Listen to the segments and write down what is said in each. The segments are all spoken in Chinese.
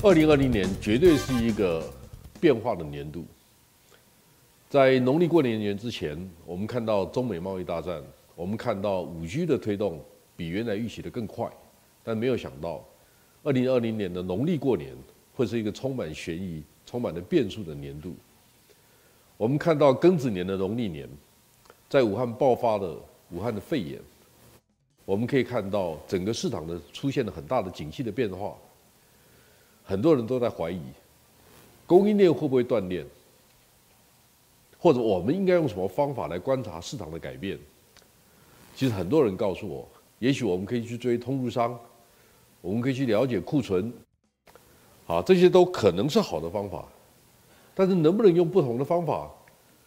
二零二零年绝对是一个变化的年度。在农历过年年之前，我们看到中美贸易大战，我们看到五 G 的推动比原来预期的更快，但没有想到，二零二零年的农历过年会是一个充满悬疑、充满了变数的年度。我们看到庚子年的农历年，在武汉爆发了武汉的肺炎，我们可以看到整个市场的出现了很大的景气的变化。很多人都在怀疑，供应链会不会断裂，或者我们应该用什么方法来观察市场的改变？其实很多人告诉我，也许我们可以去追通路商，我们可以去了解库存，好，这些都可能是好的方法。但是能不能用不同的方法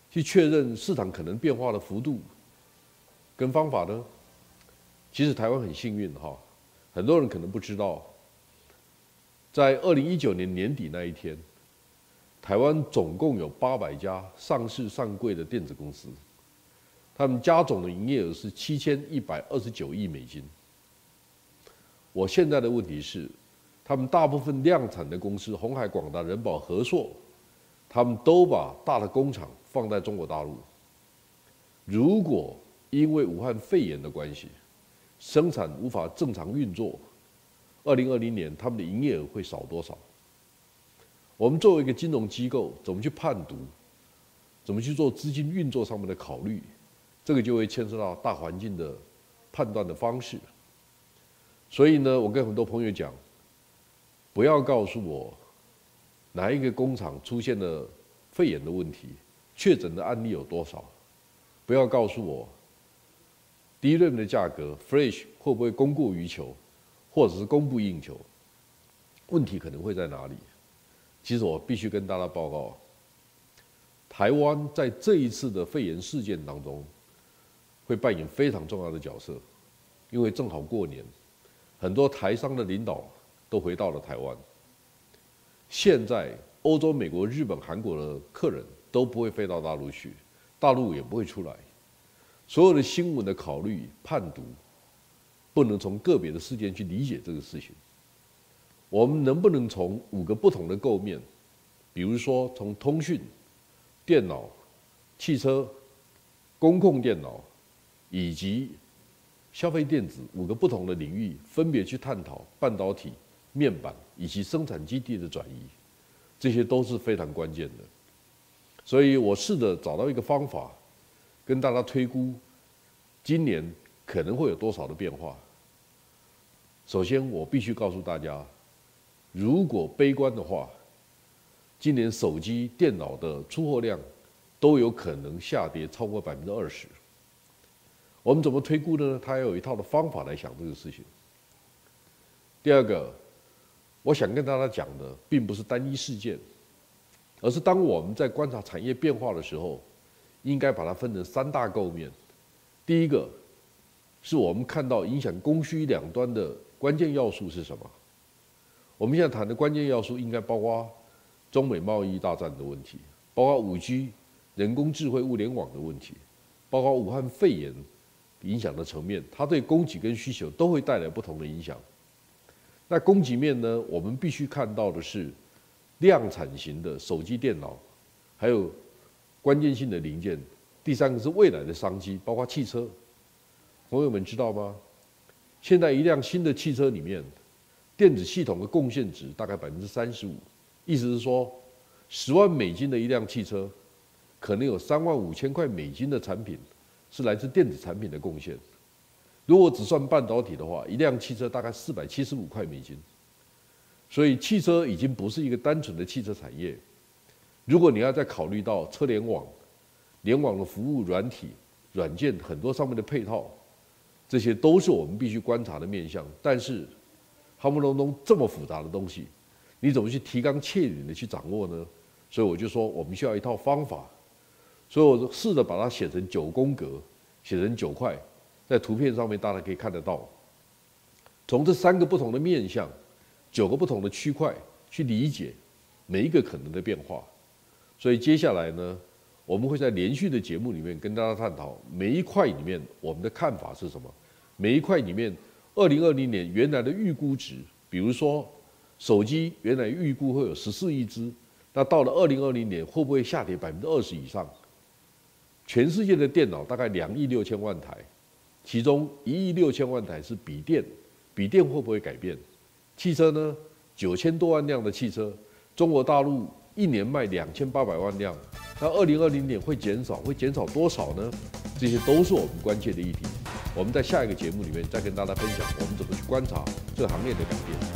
去确认市场可能变化的幅度跟方法呢？其实台湾很幸运哈，很多人可能不知道。在二零一九年年底那一天，台湾总共有八百家上市上柜的电子公司，他们加总的营业额是七千一百二十九亿美金。我现在的问题是，他们大部分量产的公司，红海、广达、人保、和硕，他们都把大的工厂放在中国大陆。如果因为武汉肺炎的关系，生产无法正常运作，二零二零年，他们的营业额会少多少？我们作为一个金融机构，怎么去判读？怎么去做资金运作上面的考虑？这个就会牵涉到大环境的判断的方式。所以呢，我跟很多朋友讲，不要告诉我哪一个工厂出现了肺炎的问题，确诊的案例有多少？不要告诉我第一轮的价格 Flash 会不会供过于求？或者是供不应求，问题可能会在哪里？其实我必须跟大家报告，台湾在这一次的肺炎事件当中，会扮演非常重要的角色，因为正好过年，很多台商的领导都回到了台湾。现在欧洲、美国、日本、韩国的客人都不会飞到大陆去，大陆也不会出来，所有的新闻的考虑、判读。不能从个别的事件去理解这个事情。我们能不能从五个不同的构面，比如说从通讯、电脑、汽车、公共电脑以及消费电子五个不同的领域，分别去探讨半导体、面板以及生产基地的转移，这些都是非常关键的。所以我试着找到一个方法，跟大家推估今年。可能会有多少的变化？首先，我必须告诉大家，如果悲观的话，今年手机、电脑的出货量都有可能下跌超过百分之二十。我们怎么推估的呢？他有一套的方法来想这个事情。第二个，我想跟大家讲的，并不是单一事件，而是当我们在观察产业变化的时候，应该把它分成三大构面。第一个。是我们看到影响供需两端的关键要素是什么？我们现在谈的关键要素应该包括中美贸易大战的问题，包括五 G、人工智慧、物联网的问题，包括武汉肺炎影响的层面，它对供给跟需求都会带来不同的影响。那供给面呢？我们必须看到的是量产型的手机、电脑，还有关键性的零件。第三个是未来的商机，包括汽车。朋友们知道吗？现在一辆新的汽车里面，电子系统的贡献值大概百分之三十五，意思是说，十万美金的一辆汽车，可能有三万五千块美金的产品是来自电子产品的贡献。如果只算半导体的话，一辆汽车大概四百七十五块美金。所以汽车已经不是一个单纯的汽车产业。如果你要再考虑到车联网、联网的服务软体、软件很多上面的配套。这些都是我们必须观察的面向，但是，夯不隆咚这么复杂的东西，你怎么去提纲挈领的去掌握呢？所以我就说，我们需要一套方法。所以我试着把它写成九宫格，写成九块，在图片上面大家可以看得到。从这三个不同的面向，九个不同的区块去理解每一个可能的变化。所以接下来呢？我们会在连续的节目里面跟大家探讨每一块里面我们的看法是什么，每一块里面二零二零年原来的预估值，比如说手机原来预估会有十四亿只，那到了二零二零年会不会下跌百分之二十以上？全世界的电脑大概两亿六千万台，其中一亿六千万台是笔电，笔电会不会改变？汽车呢？九千多万辆的汽车，中国大陆一年卖两千八百万辆，那二零二零年会减少，会减少多少呢？这些都是我们关切的议题。我们在下一个节目里面再跟大家分享，我们怎么去观察这行业的改变。